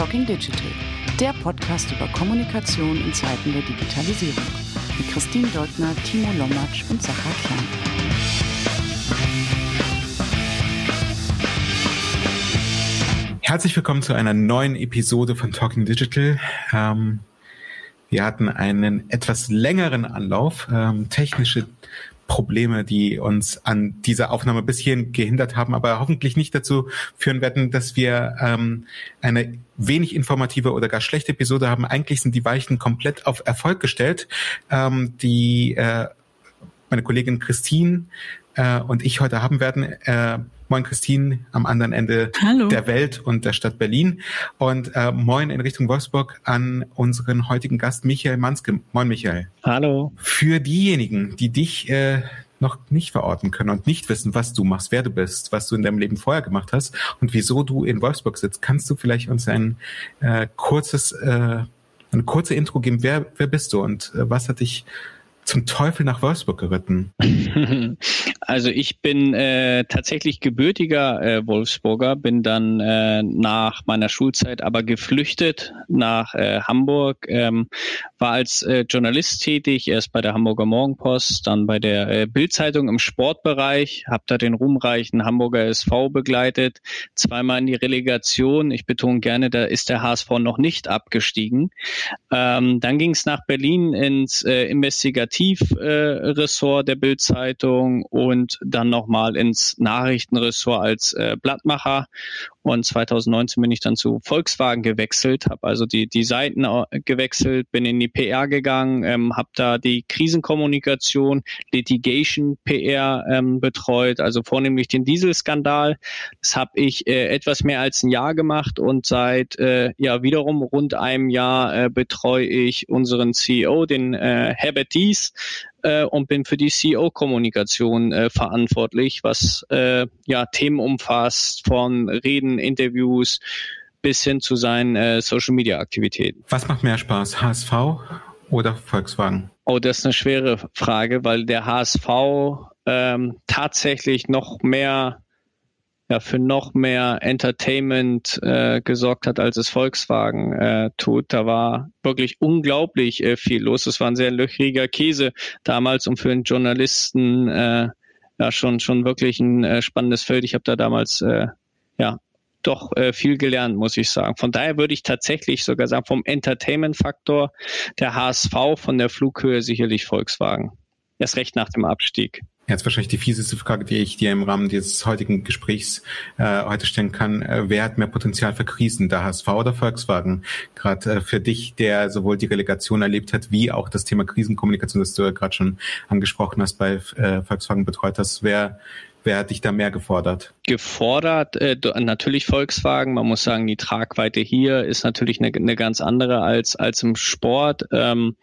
Talking Digital, der Podcast über Kommunikation in Zeiten der Digitalisierung. Mit Christine Deutner, Timo Lommatsch und Sacha Klein. Herzlich willkommen zu einer neuen Episode von Talking Digital. Ähm, wir hatten einen etwas längeren Anlauf. Ähm, technische Probleme, die uns an dieser Aufnahme bis hierhin gehindert haben, aber hoffentlich nicht dazu führen werden, dass wir ähm, eine wenig informative oder gar schlechte Episode haben. Eigentlich sind die Weichen komplett auf Erfolg gestellt. Ähm, die äh, meine Kollegin Christine äh, und ich heute haben werden. Äh, Moin Christine am anderen Ende Hallo. der Welt und der Stadt Berlin. Und äh, moin in Richtung Wolfsburg an unseren heutigen Gast Michael Manske. Moin Michael. Hallo. Für diejenigen, die dich äh, noch nicht verorten können und nicht wissen, was du machst, wer du bist, was du in deinem Leben vorher gemacht hast und wieso du in Wolfsburg sitzt, kannst du vielleicht uns ein äh, kurzes, äh, eine kurze Intro geben. Wer, wer bist du und äh, was hat dich zum Teufel nach Wolfsburg geritten? Also ich bin äh, tatsächlich gebürtiger äh, Wolfsburger, bin dann äh, nach meiner Schulzeit aber geflüchtet nach äh, Hamburg, ähm, war als äh, Journalist tätig, erst bei der Hamburger Morgenpost, dann bei der äh, Bildzeitung im Sportbereich, habe da den ruhmreichen Hamburger SV begleitet, zweimal in die Relegation. Ich betone gerne, da ist der HSV noch nicht abgestiegen. Ähm, dann ging es nach Berlin ins äh, Investigativ-Ressort äh, der Bildzeitung und dann nochmal ins Nachrichtenressort als äh, Blattmacher. Und 2019 bin ich dann zu Volkswagen gewechselt, habe also die, die Seiten gewechselt, bin in die PR gegangen, ähm, habe da die Krisenkommunikation, Litigation PR ähm, betreut, also vornehmlich den Dieselskandal. Das habe ich äh, etwas mehr als ein Jahr gemacht und seit äh, ja wiederum rund einem Jahr äh, betreue ich unseren CEO, den äh, Herbert Dies, äh, und bin für die CEO-Kommunikation äh, verantwortlich, was äh, ja Themen umfasst von Reden, Interviews bis hin zu seinen äh, Social-Media-Aktivitäten. Was macht mehr Spaß, HSV oder Volkswagen? Oh, das ist eine schwere Frage, weil der HSV ähm, tatsächlich noch mehr ja, für noch mehr Entertainment äh, gesorgt hat, als es Volkswagen äh, tut. Da war wirklich unglaublich äh, viel los. Es war ein sehr löchriger Käse damals und für einen Journalisten äh, ja schon schon wirklich ein äh, spannendes Feld. Ich habe da damals äh, ja doch äh, viel gelernt, muss ich sagen. Von daher würde ich tatsächlich sogar sagen, vom Entertainment-Faktor der HSV, von der Flughöhe sicherlich Volkswagen. Erst recht nach dem Abstieg. Jetzt wahrscheinlich die fieseste Frage, die ich dir im Rahmen dieses heutigen Gesprächs äh, heute stellen kann. Äh, wer hat mehr Potenzial für Krisen, der HSV oder Volkswagen? Gerade äh, für dich, der sowohl die Relegation erlebt hat, wie auch das Thema Krisenkommunikation, das du ja gerade schon angesprochen hast, bei äh, Volkswagen betreut hast. Wer Wer hat dich da mehr gefordert? Gefordert, äh, natürlich Volkswagen. Man muss sagen, die Tragweite hier ist natürlich eine, eine ganz andere als, als im Sport. Ähm,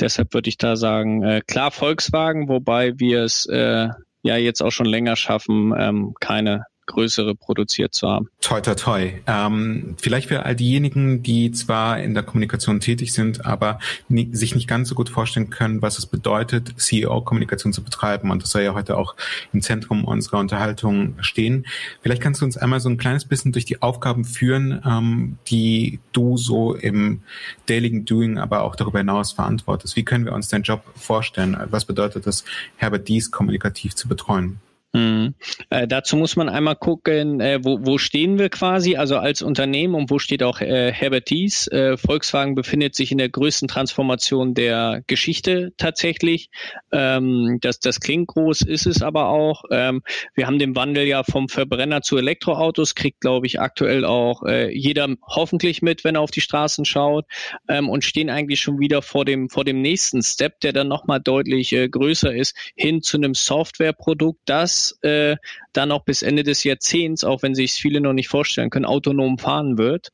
Deshalb würde ich da sagen, äh, klar Volkswagen, wobei wir es äh, ja jetzt auch schon länger schaffen, ähm, keine größere produziert zu haben. Toi, toi, toi. Ähm, vielleicht für all diejenigen, die zwar in der Kommunikation tätig sind, aber nie, sich nicht ganz so gut vorstellen können, was es bedeutet, CEO-Kommunikation zu betreiben. Und das soll ja heute auch im Zentrum unserer Unterhaltung stehen. Vielleicht kannst du uns einmal so ein kleines bisschen durch die Aufgaben führen, ähm, die du so im Daily Doing, aber auch darüber hinaus verantwortest. Wie können wir uns deinen Job vorstellen? Was bedeutet es, Herbert Dies kommunikativ zu betreuen? Mhm. Äh, dazu muss man einmal gucken, äh, wo, wo stehen wir quasi, also als Unternehmen und wo steht auch äh, Herbert Dies. Äh, Volkswagen befindet sich in der größten Transformation der Geschichte tatsächlich. Ähm, das, das klingt groß, ist es aber auch. Ähm, wir haben den Wandel ja vom Verbrenner zu Elektroautos, kriegt, glaube ich, aktuell auch äh, jeder hoffentlich mit, wenn er auf die Straßen schaut ähm, und stehen eigentlich schon wieder vor dem, vor dem nächsten Step, der dann nochmal deutlich äh, größer ist, hin zu einem Softwareprodukt, das äh, dann auch bis Ende des Jahrzehnts, auch wenn sich viele noch nicht vorstellen können, autonom fahren wird.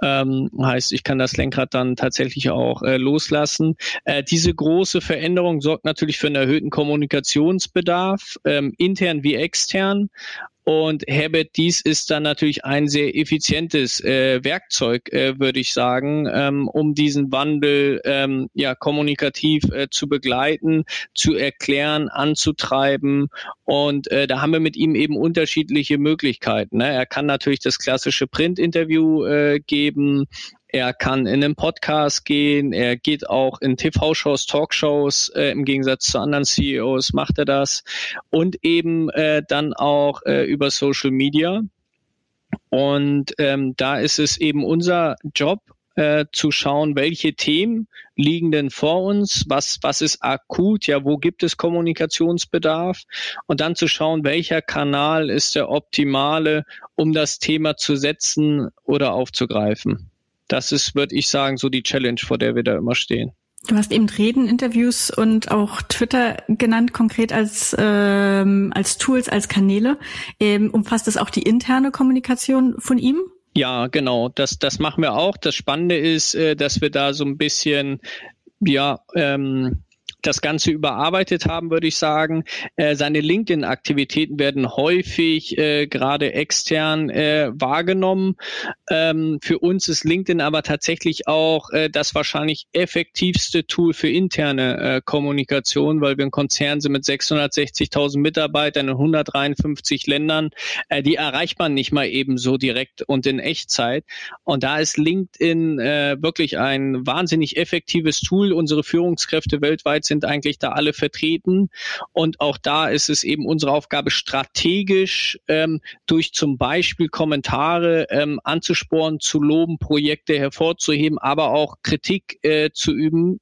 Ähm, heißt, ich kann das Lenkrad dann tatsächlich auch äh, loslassen. Äh, diese große Veränderung sorgt natürlich für einen erhöhten Kommunikationsbedarf, ähm, intern wie extern. Und Herbert Dies ist dann natürlich ein sehr effizientes äh, Werkzeug, äh, würde ich sagen, ähm, um diesen Wandel ähm, ja kommunikativ äh, zu begleiten, zu erklären, anzutreiben. Und äh, da haben wir mit ihm eben unterschiedliche Möglichkeiten. Ne? Er kann natürlich das klassische Print-Interview äh, geben. Er kann in einen Podcast gehen, er geht auch in TV-Shows, Talkshows, äh, im Gegensatz zu anderen CEOs macht er das. Und eben äh, dann auch äh, über Social Media. Und ähm, da ist es eben unser Job, äh, zu schauen, welche Themen liegen denn vor uns, was, was ist akut, ja, wo gibt es Kommunikationsbedarf? Und dann zu schauen, welcher Kanal ist der optimale, um das Thema zu setzen oder aufzugreifen das ist, würde ich sagen, so die Challenge, vor der wir da immer stehen. Du hast eben Reden, Interviews und auch Twitter genannt, konkret als, ähm, als Tools, als Kanäle. Ähm, umfasst das auch die interne Kommunikation von ihm? Ja, genau. Das, das machen wir auch. Das Spannende ist, äh, dass wir da so ein bisschen ja, ähm, das Ganze überarbeitet haben, würde ich sagen. Äh, seine LinkedIn-Aktivitäten werden häufig äh, gerade extern äh, wahrgenommen. Ähm, für uns ist LinkedIn aber tatsächlich auch äh, das wahrscheinlich effektivste Tool für interne äh, Kommunikation, weil wir ein Konzern sind mit 660.000 Mitarbeitern in 153 Ländern. Äh, die erreicht man nicht mal eben so direkt und in Echtzeit. Und da ist LinkedIn wirklich ein wahnsinnig effektives Tool. Unsere Führungskräfte weltweit sind eigentlich da alle vertreten. Und auch da ist es eben unsere Aufgabe, strategisch ähm, durch zum Beispiel Kommentare ähm, anzusporen, zu loben, Projekte hervorzuheben, aber auch Kritik äh, zu üben,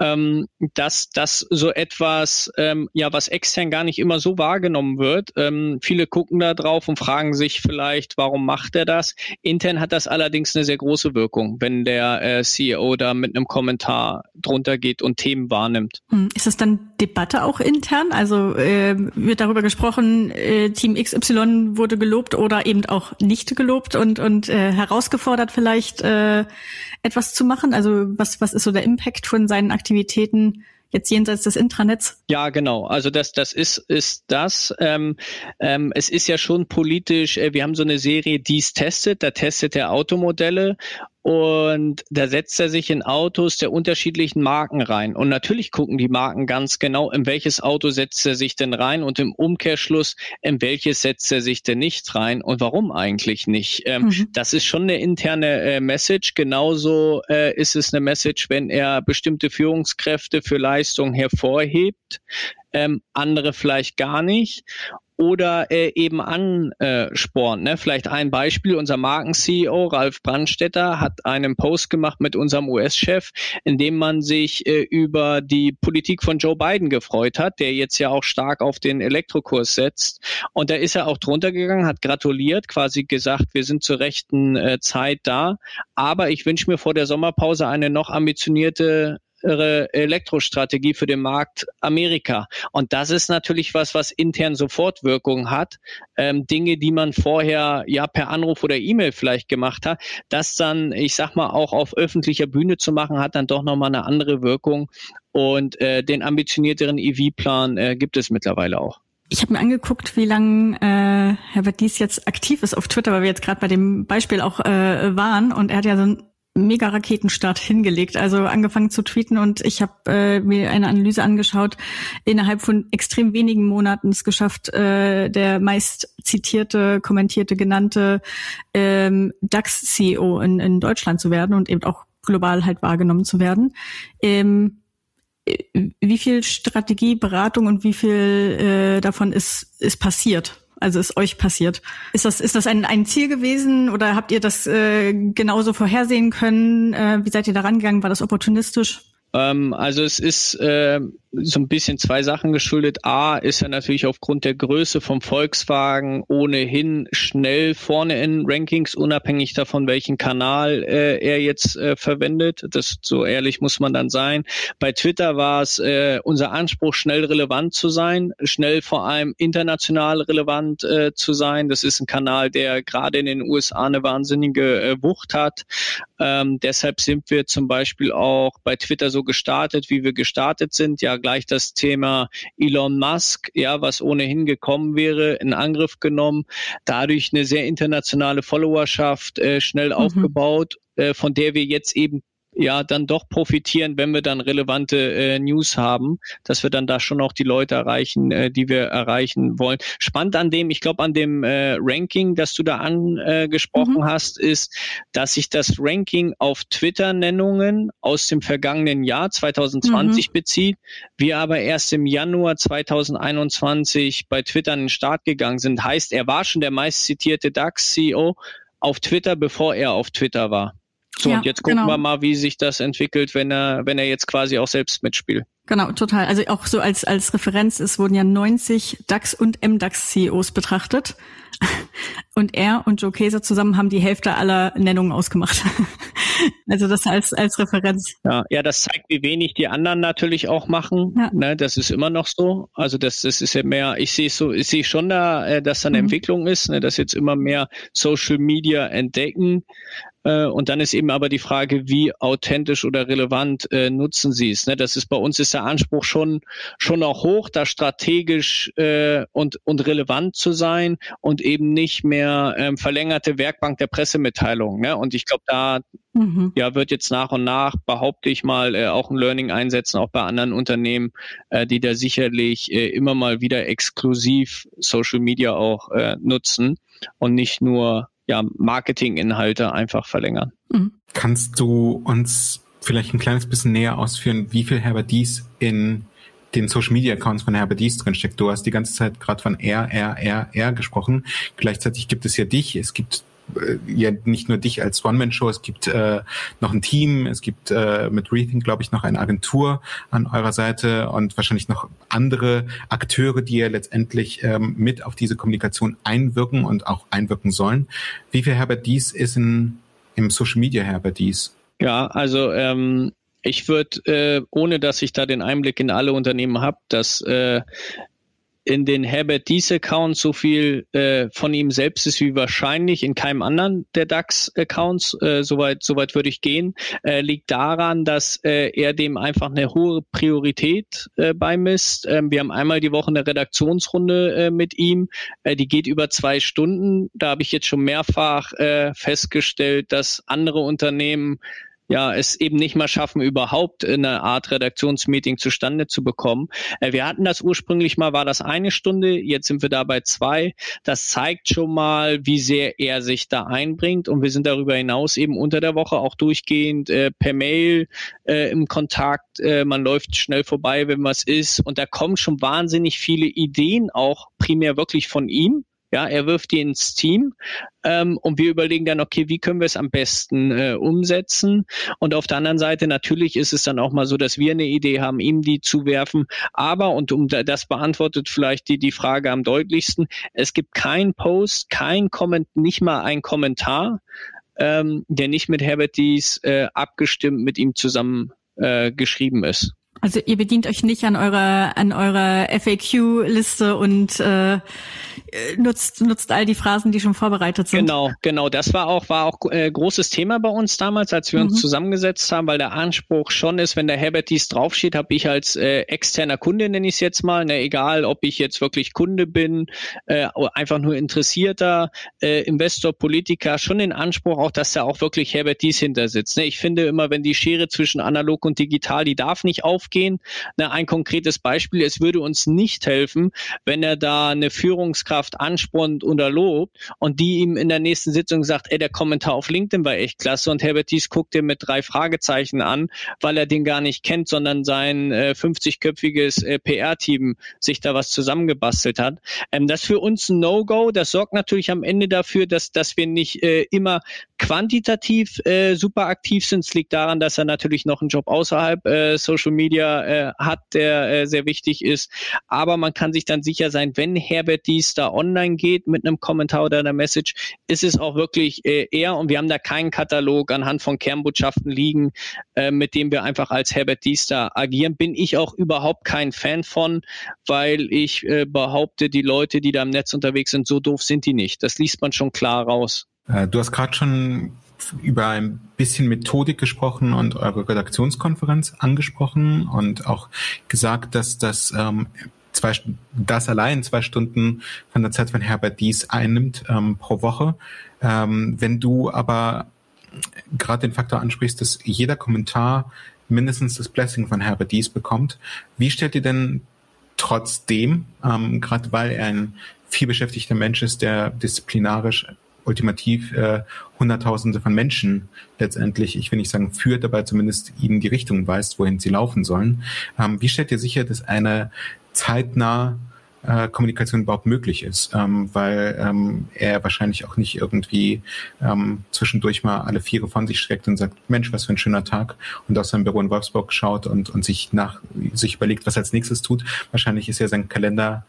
ähm, dass das so etwas, ähm, ja, was extern gar nicht immer so wahrgenommen wird. Ähm, viele gucken da drauf und fragen sich vielleicht, warum macht er das? Intern hat das allerdings eine sehr große Wirkung, wenn der äh, CEO da mit einem Kommentar drunter geht und Themen wahrnimmt. Hm, ist das dann Debatte auch intern? Also äh, wird darüber gesprochen, äh, Team XY wurde gelobt oder eben auch nicht gelobt und, und äh, herausgefordert vielleicht äh, etwas zu machen? Also was, was ist so der Impact von seinen Aktivitäten jetzt jenseits des Intranets? Ja, genau. Also das, das ist, ist das. Ähm, ähm, es ist ja schon politisch, äh, wir haben so eine Serie, dies testet, da testet er Automodelle und da setzt er sich in Autos der unterschiedlichen Marken rein. Und natürlich gucken die Marken ganz genau, in welches Auto setzt er sich denn rein und im Umkehrschluss, in welches setzt er sich denn nicht rein und warum eigentlich nicht. Ähm, mhm. Das ist schon eine interne äh, Message. Genauso äh, ist es eine Message, wenn er bestimmte Führungskräfte für Leistung hervorhebt. Ähm, andere vielleicht gar nicht oder äh, eben anspornt. Ne? Vielleicht ein Beispiel, unser Marken-CEO Ralf Brandstetter hat einen Post gemacht mit unserem US-Chef, in dem man sich äh, über die Politik von Joe Biden gefreut hat, der jetzt ja auch stark auf den Elektrokurs setzt. Und da ist er auch drunter gegangen, hat gratuliert, quasi gesagt, wir sind zur rechten äh, Zeit da. Aber ich wünsche mir vor der Sommerpause eine noch ambitionierte Elektrostrategie für den Markt Amerika. Und das ist natürlich was, was intern Sofortwirkung hat. Ähm, Dinge, die man vorher ja per Anruf oder E-Mail vielleicht gemacht hat, das dann, ich sag mal, auch auf öffentlicher Bühne zu machen, hat dann doch nochmal eine andere Wirkung. Und äh, den ambitionierteren EV-Plan äh, gibt es mittlerweile auch. Ich habe mir angeguckt, wie lange äh, Herbert Dies jetzt aktiv ist auf Twitter, weil wir jetzt gerade bei dem Beispiel auch äh, waren. Und er hat ja so ein mega Raketenstart hingelegt. Also angefangen zu tweeten und ich habe äh, mir eine Analyse angeschaut. Innerhalb von extrem wenigen Monaten es geschafft, äh, der meist zitierte, kommentierte, genannte ähm, DAX-CEO in, in Deutschland zu werden und eben auch global halt wahrgenommen zu werden. Ähm, wie viel Strategie, Beratung und wie viel äh, davon ist, ist passiert? Also ist euch passiert. Ist das, ist das ein, ein Ziel gewesen oder habt ihr das äh, genauso vorhersehen können? Äh, wie seid ihr da rangegangen? War das opportunistisch? Ähm, also es ist äh, so ein bisschen zwei Sachen geschuldet. A ist er natürlich aufgrund der Größe vom Volkswagen ohnehin schnell vorne in Rankings, unabhängig davon, welchen Kanal äh, er jetzt äh, verwendet. Das so ehrlich muss man dann sein. Bei Twitter war es äh, unser Anspruch, schnell relevant zu sein, schnell vor allem international relevant äh, zu sein. Das ist ein Kanal, der gerade in den USA eine wahnsinnige äh, Wucht hat. Ähm, deshalb sind wir zum Beispiel auch bei Twitter so gestartet, wie wir gestartet sind. Ja, gleich das Thema Elon Musk, ja, was ohnehin gekommen wäre, in Angriff genommen, dadurch eine sehr internationale Followerschaft äh, schnell mhm. aufgebaut, äh, von der wir jetzt eben ja dann doch profitieren, wenn wir dann relevante äh, News haben, dass wir dann da schon auch die Leute erreichen, äh, die wir erreichen wollen. Spannend an dem, ich glaube an dem äh, Ranking, das du da angesprochen mhm. hast, ist, dass sich das Ranking auf Twitter-Nennungen aus dem vergangenen Jahr 2020 mhm. bezieht, wir aber erst im Januar 2021 bei Twitter an den Start gegangen sind. Heißt, er war schon der meistzitierte DAX-CEO auf Twitter, bevor er auf Twitter war. So, ja, und jetzt gucken genau. wir mal, wie sich das entwickelt, wenn er, wenn er jetzt quasi auch selbst mitspielt. Genau, total. Also auch so als, als Referenz, es wurden ja 90 DAX und MDAX CEOs betrachtet. Und er und Joe Käser zusammen haben die Hälfte aller Nennungen ausgemacht. Also das als, als Referenz. Ja, ja, das zeigt, wie wenig die anderen natürlich auch machen. Ja. Ne, das ist immer noch so. Also das, das ist ja mehr, ich sehe so, ich sehe schon da, äh, dass da eine mhm. Entwicklung ist, ne, dass jetzt immer mehr Social Media entdecken. Äh, und dann ist eben aber die Frage, wie authentisch oder relevant äh, nutzen sie es. Ne? Das ist bei uns ist der Anspruch schon schon auch hoch, da strategisch äh, und und relevant zu sein und eben nicht mehr ähm, verlängerte Werkbank der Pressemitteilung. Ne? Und ich glaube, da mhm. ja wird jetzt nach und nach behaupte ich mal auch ein Learning einsetzen, auch bei anderen Unternehmen, die da sicherlich immer mal wieder exklusiv Social Media auch nutzen und nicht nur ja, Marketinginhalte einfach verlängern. Mhm. Kannst du uns vielleicht ein kleines bisschen näher ausführen, wie viel Herbert Dies in den Social Media Accounts von Herbert Dies drinsteckt. Du hast die ganze Zeit gerade von R, R, R, R gesprochen. Gleichzeitig gibt es ja dich, es gibt ja nicht nur dich als One-Man-Show, es gibt äh, noch ein Team, es gibt äh, mit Rethink, glaube ich, noch eine Agentur an eurer Seite und wahrscheinlich noch andere Akteure, die ja letztendlich ähm, mit auf diese Kommunikation einwirken und auch einwirken sollen. Wie viel Herbert Dies ist in, im Social Media Herbert Dies? Ja, also ähm, ich würde, äh, ohne dass ich da den Einblick in alle Unternehmen habe, dass äh, in den Herbert Dies Accounts so viel äh, von ihm selbst ist wie wahrscheinlich in keinem anderen der DAX Accounts. Äh, soweit soweit würde ich gehen. Äh, liegt daran, dass äh, er dem einfach eine hohe Priorität äh, beimisst. Ähm, wir haben einmal die Woche eine Redaktionsrunde äh, mit ihm. Äh, die geht über zwei Stunden. Da habe ich jetzt schon mehrfach äh, festgestellt, dass andere Unternehmen ja es eben nicht mal schaffen, überhaupt eine Art Redaktionsmeeting zustande zu bekommen. Äh, wir hatten das ursprünglich mal, war das eine Stunde, jetzt sind wir da bei zwei. Das zeigt schon mal, wie sehr er sich da einbringt und wir sind darüber hinaus eben unter der Woche auch durchgehend äh, per Mail äh, im Kontakt. Äh, man läuft schnell vorbei, wenn was ist und da kommen schon wahnsinnig viele Ideen auch primär wirklich von ihm ja, er wirft die ins Team ähm, und wir überlegen dann, okay, wie können wir es am besten äh, umsetzen? Und auf der anderen Seite natürlich ist es dann auch mal so, dass wir eine Idee haben, ihm die zu werfen. Aber und um das beantwortet vielleicht die die Frage am deutlichsten: Es gibt kein Post, kein Comment, nicht mal ein Kommentar, ähm, der nicht mit Herbert Dies äh, abgestimmt mit ihm zusammen äh, geschrieben ist. Also ihr bedient euch nicht an eurer an eurer FAQ-Liste und äh, nutzt nutzt all die Phrasen, die schon vorbereitet sind. Genau, genau. Das war auch war auch äh, großes Thema bei uns damals, als wir mhm. uns zusammengesetzt haben, weil der Anspruch schon ist, wenn der Herbert dies draufsteht, habe ich als äh, externer Kunde nenne ich es jetzt mal, ne, egal, ob ich jetzt wirklich Kunde bin, äh, einfach nur interessierter äh, Investor, Politiker, schon den Anspruch auch, dass da auch wirklich Herbert dies hinter sitzt. Ne? Ich finde immer, wenn die Schere zwischen analog und digital, die darf nicht auf aufgehen. Na, ein konkretes Beispiel, es würde uns nicht helfen, wenn er da eine Führungskraft anspornt oder lobt und die ihm in der nächsten Sitzung sagt, ey, der Kommentar auf LinkedIn war echt klasse und Herbert Dies guckt dir mit drei Fragezeichen an, weil er den gar nicht kennt, sondern sein äh, 50-köpfiges äh, PR-Team sich da was zusammengebastelt hat. Ähm, das für uns ein No-Go. Das sorgt natürlich am Ende dafür, dass, dass wir nicht äh, immer quantitativ äh, super aktiv sind. Es liegt daran, dass er natürlich noch einen Job außerhalb äh, Social Media Media äh, hat, der äh, sehr wichtig ist. Aber man kann sich dann sicher sein, wenn Herbert Dies da online geht mit einem Kommentar oder einer Message, ist es auch wirklich äh, er und wir haben da keinen Katalog anhand von Kernbotschaften liegen, äh, mit dem wir einfach als Herbert Dies da agieren. Bin ich auch überhaupt kein Fan von, weil ich äh, behaupte, die Leute, die da im Netz unterwegs sind, so doof sind die nicht. Das liest man schon klar raus. Äh, du hast gerade schon über ein bisschen Methodik gesprochen und eure Redaktionskonferenz angesprochen und auch gesagt, dass das ähm, zwei, das allein zwei Stunden von der Zeit von Herbert Dies einnimmt ähm, pro Woche. Ähm, wenn du aber gerade den Faktor ansprichst, dass jeder Kommentar mindestens das Blessing von Herbert Dies bekommt, wie stellt ihr denn trotzdem, ähm, gerade weil er ein viel beschäftigter Mensch ist, der disziplinarisch ultimativ äh, Hunderttausende von Menschen letztendlich, ich will nicht sagen führt, aber zumindest ihnen die Richtung weist, wohin sie laufen sollen. Ähm, wie stellt ihr sicher, dass eine zeitnah äh, Kommunikation überhaupt möglich ist, ähm, weil ähm, er wahrscheinlich auch nicht irgendwie ähm, zwischendurch mal alle Viere von sich streckt und sagt, Mensch, was für ein schöner Tag und aus seinem Büro in Wolfsburg schaut und, und sich nach sich überlegt, was als nächstes tut. Wahrscheinlich ist ja sein Kalender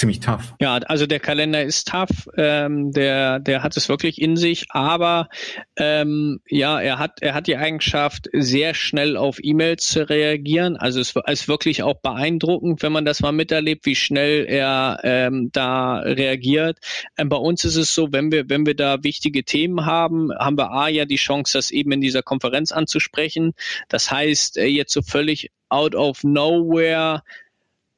ziemlich tough. Ja, also der Kalender ist tough, ähm, der, der hat es wirklich in sich, aber ähm, ja, er hat, er hat die Eigenschaft, sehr schnell auf E-Mails zu reagieren. Also es ist wirklich auch beeindruckend, wenn man das mal miterlebt, wie schnell er ähm, da reagiert. Ähm, bei uns ist es so, wenn wir, wenn wir da wichtige Themen haben, haben wir A ja die Chance, das eben in dieser Konferenz anzusprechen. Das heißt, äh, jetzt so völlig out of nowhere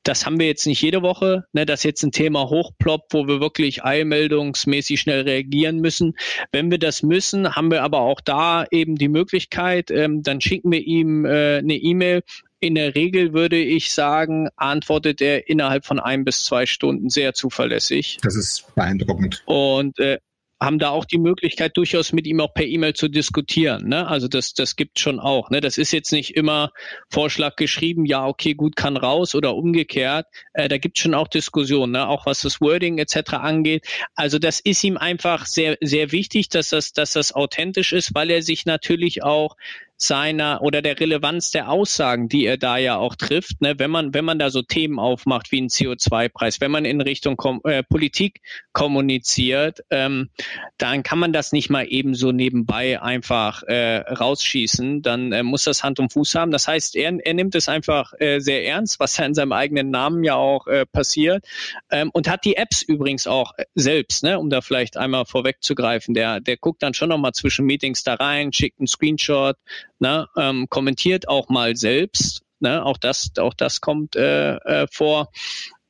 das haben wir jetzt nicht jede Woche, ne, dass jetzt ein Thema hochploppt, wo wir wirklich eilmeldungsmäßig schnell reagieren müssen. Wenn wir das müssen, haben wir aber auch da eben die Möglichkeit, ähm, dann schicken wir ihm äh, eine E-Mail. In der Regel würde ich sagen, antwortet er innerhalb von ein bis zwei Stunden sehr zuverlässig. Das ist beeindruckend. Und äh, haben da auch die Möglichkeit, durchaus mit ihm auch per E-Mail zu diskutieren. Ne? Also das, das gibt schon auch. Ne? Das ist jetzt nicht immer Vorschlag geschrieben, ja, okay, gut, kann raus oder umgekehrt. Äh, da gibt schon auch Diskussionen, ne? auch was das Wording etc. angeht. Also das ist ihm einfach sehr, sehr wichtig, dass das, dass das authentisch ist, weil er sich natürlich auch seiner oder der Relevanz der Aussagen, die er da ja auch trifft, ne, wenn man wenn man da so Themen aufmacht wie ein CO2-Preis, wenn man in Richtung Kom äh, Politik kommuniziert, ähm, dann kann man das nicht mal eben so nebenbei einfach äh, rausschießen. Dann äh, muss das Hand und Fuß haben. Das heißt, er, er nimmt es einfach äh, sehr ernst, was ja in seinem eigenen Namen ja auch äh, passiert ähm, und hat die Apps übrigens auch äh, selbst, ne, um da vielleicht einmal vorwegzugreifen. Der der guckt dann schon noch mal zwischen Meetings da rein, schickt einen Screenshot, ne, ähm, kommentiert auch mal selbst. Ne, auch das, auch das kommt äh, äh, vor.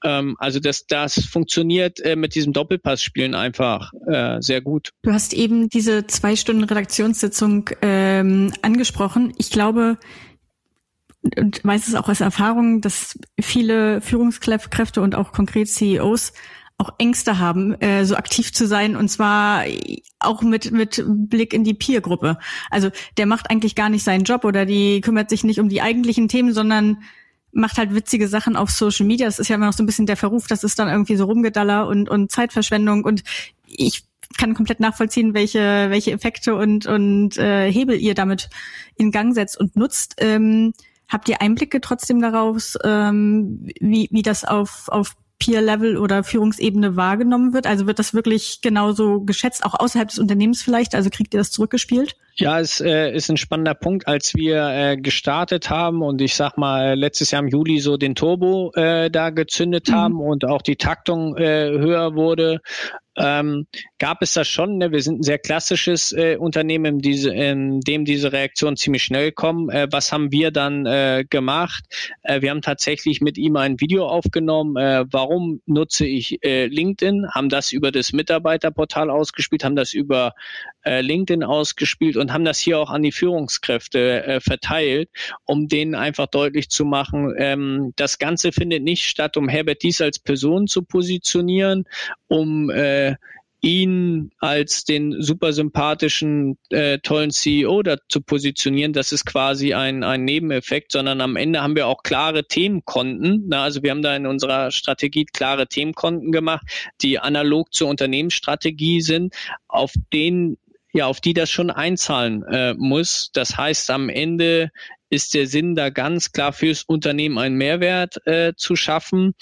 Ähm, also das, das funktioniert äh, mit diesem Doppelpassspielen einfach äh, sehr gut. Du hast eben diese zwei Stunden Redaktionssitzung ähm, angesprochen. Ich glaube, und weiß es auch aus Erfahrung, dass viele Führungskräfte und auch konkret CEOs auch Ängste haben, äh, so aktiv zu sein und zwar auch mit mit Blick in die Peer-Gruppe. Also der macht eigentlich gar nicht seinen Job oder die kümmert sich nicht um die eigentlichen Themen, sondern macht halt witzige Sachen auf Social Media. Das ist ja immer noch so ein bisschen der Verruf, das ist dann irgendwie so Rumgedaller und und Zeitverschwendung und ich kann komplett nachvollziehen, welche welche Effekte und und äh, Hebel ihr damit in Gang setzt und nutzt. Ähm, habt ihr Einblicke trotzdem daraus, ähm, wie, wie das auf, auf Peer-Level oder Führungsebene wahrgenommen wird? Also wird das wirklich genauso geschätzt, auch außerhalb des Unternehmens vielleicht? Also kriegt ihr das zurückgespielt? Ja, es äh, ist ein spannender Punkt, als wir äh, gestartet haben und ich sag mal letztes Jahr im Juli so den Turbo äh, da gezündet mhm. haben und auch die Taktung äh, höher wurde, ähm, gab es das schon. Ne? Wir sind ein sehr klassisches äh, Unternehmen, in, diese, in dem diese Reaktionen ziemlich schnell kommen. Äh, was haben wir dann äh, gemacht? Äh, wir haben tatsächlich mit ihm ein Video aufgenommen. Äh, warum nutze ich äh, LinkedIn? Haben das über das Mitarbeiterportal ausgespielt, haben das über äh, LinkedIn ausgespielt und haben das hier auch an die Führungskräfte äh, verteilt, um denen einfach deutlich zu machen, ähm, das Ganze findet nicht statt, um Herbert Dies als Person zu positionieren, um äh, ihn als den super sympathischen, äh, tollen CEO da zu positionieren, das ist quasi ein, ein Nebeneffekt, sondern am Ende haben wir auch klare Themenkonten. Na, also wir haben da in unserer Strategie klare Themenkonten gemacht, die analog zur Unternehmensstrategie sind, auf denen ja, auf die das schon einzahlen äh, muss. Das heißt, am Ende ist der Sinn da ganz klar fürs Unternehmen einen Mehrwert äh, zu schaffen.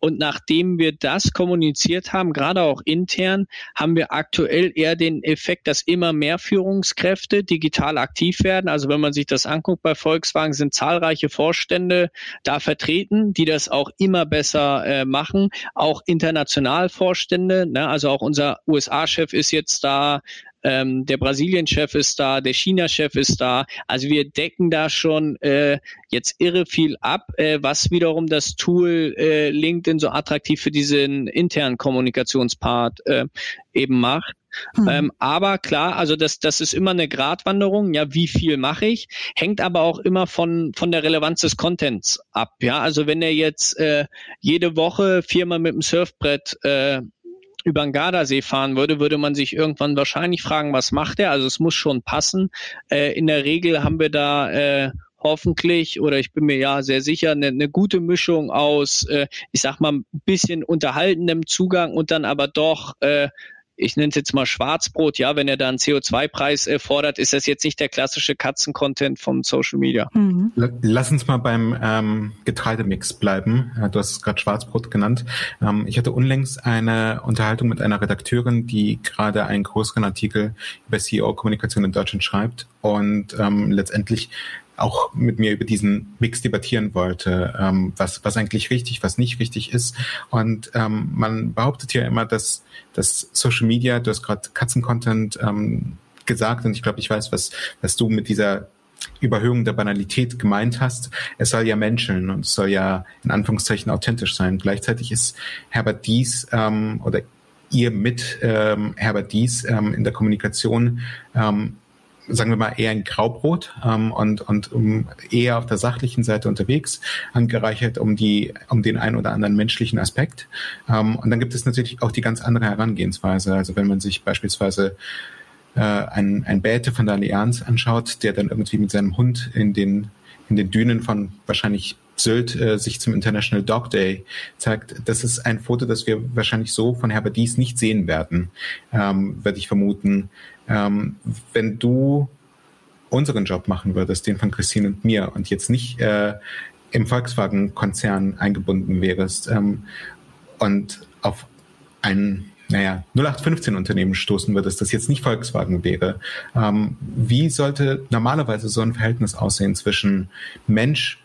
Und nachdem wir das kommuniziert haben, gerade auch intern, haben wir aktuell eher den Effekt, dass immer mehr Führungskräfte digital aktiv werden. Also wenn man sich das anguckt bei Volkswagen, sind zahlreiche Vorstände da vertreten, die das auch immer besser äh, machen. Auch international Vorstände, ne? also auch unser USA-Chef ist jetzt da ähm, der Brasilien-Chef ist da, der China-Chef ist da. Also wir decken da schon äh, jetzt irre viel ab, äh, was wiederum das Tool äh, LinkedIn so attraktiv für diesen internen Kommunikationspart äh, eben macht. Hm. Ähm, aber klar, also das, das ist immer eine Gratwanderung. Ja, wie viel mache ich? Hängt aber auch immer von, von der Relevanz des Contents ab. Ja, also wenn er jetzt äh, jede Woche viermal mit dem Surfbrett äh, über den Gardasee fahren würde, würde man sich irgendwann wahrscheinlich fragen, was macht er? Also es muss schon passen. Äh, in der Regel haben wir da äh, hoffentlich oder ich bin mir ja sehr sicher eine, eine gute Mischung aus, äh, ich sag mal, ein bisschen unterhaltendem Zugang und dann aber doch äh, ich nenne es jetzt mal Schwarzbrot, ja, wenn er da einen CO2-Preis äh, fordert, ist das jetzt nicht der klassische Katzen-Content von Social Media. Mhm. Lass uns mal beim ähm, Getreidemix bleiben. Du hast es gerade Schwarzbrot genannt. Ähm, ich hatte unlängst eine Unterhaltung mit einer Redakteurin, die gerade einen größeren Artikel über CEO-Kommunikation in Deutschland schreibt und ähm, letztendlich auch mit mir über diesen Mix debattieren wollte, ähm, was, was eigentlich richtig, was nicht richtig ist. Und ähm, man behauptet ja immer, dass, dass Social Media, du hast gerade Katzen-Content ähm, gesagt und ich glaube, ich weiß, was, was du mit dieser Überhöhung der Banalität gemeint hast. Es soll ja menscheln und es soll ja in Anführungszeichen authentisch sein. Gleichzeitig ist Herbert Dies ähm, oder ihr mit ähm, Herbert Dies ähm, in der Kommunikation ähm, sagen wir mal, eher ein Graubrot ähm, und, und um, eher auf der sachlichen Seite unterwegs, angereichert um die, um den einen oder anderen menschlichen Aspekt. Ähm, und dann gibt es natürlich auch die ganz andere Herangehensweise. Also wenn man sich beispielsweise äh, ein, ein Bäte von der Allianz anschaut, der dann irgendwie mit seinem Hund in den, in den Dünen von wahrscheinlich Sylt äh, sich zum International Dog Day zeigt, das ist ein Foto, das wir wahrscheinlich so von Herbert Dies nicht sehen werden, ähm, würde ich vermuten. Ähm, wenn du unseren Job machen würdest, den von Christine und mir, und jetzt nicht äh, im Volkswagen-Konzern eingebunden wärst ähm, und auf ein naja, 0815-Unternehmen stoßen würdest, das jetzt nicht Volkswagen wäre, ähm, wie sollte normalerweise so ein Verhältnis aussehen zwischen Mensch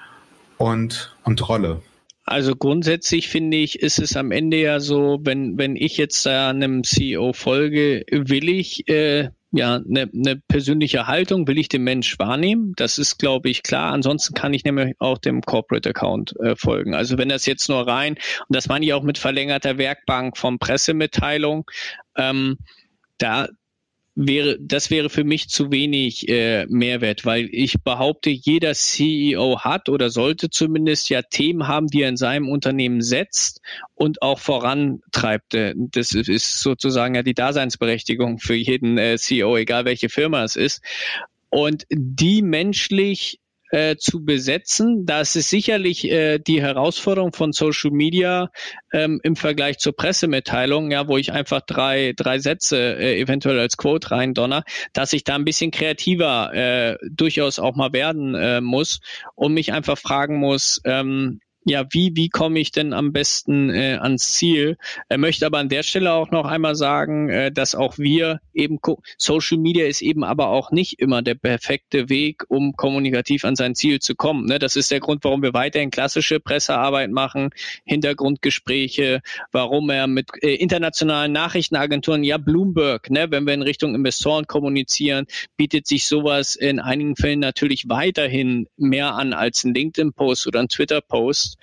und, und Rolle? Also grundsätzlich finde ich, ist es am Ende ja so, wenn, wenn ich jetzt da einem CEO folge, will ich äh, ja eine, eine persönliche Haltung, will ich den Mensch wahrnehmen. Das ist, glaube ich, klar. Ansonsten kann ich nämlich auch dem Corporate Account äh, folgen. Also wenn das jetzt nur rein, und das meine ich auch mit verlängerter Werkbank von Pressemitteilung, ähm, da, wäre, das wäre für mich zu wenig äh, Mehrwert, weil ich behaupte, jeder CEO hat oder sollte zumindest ja Themen haben, die er in seinem Unternehmen setzt und auch vorantreibt. Äh, das ist sozusagen ja die Daseinsberechtigung für jeden äh, CEO, egal welche Firma es ist. Und die menschlich äh, zu besetzen. Das ist sicherlich äh, die Herausforderung von Social Media ähm, im Vergleich zur Pressemitteilung, ja, wo ich einfach drei, drei Sätze äh, eventuell als Quote rein donner, dass ich da ein bisschen kreativer äh, durchaus auch mal werden äh, muss und mich einfach fragen muss, ähm, ja, wie, wie komme ich denn am besten äh, ans Ziel? Er möchte aber an der Stelle auch noch einmal sagen, äh, dass auch wir eben Social Media ist eben aber auch nicht immer der perfekte Weg, um kommunikativ an sein Ziel zu kommen. Ne? Das ist der Grund, warum wir weiterhin klassische Pressearbeit machen, Hintergrundgespräche, warum er mit äh, internationalen Nachrichtenagenturen, ja Bloomberg, ne, wenn wir in Richtung Investoren kommunizieren, bietet sich sowas in einigen Fällen natürlich weiterhin mehr an als ein LinkedIn-Post oder ein Twitter-Post ist.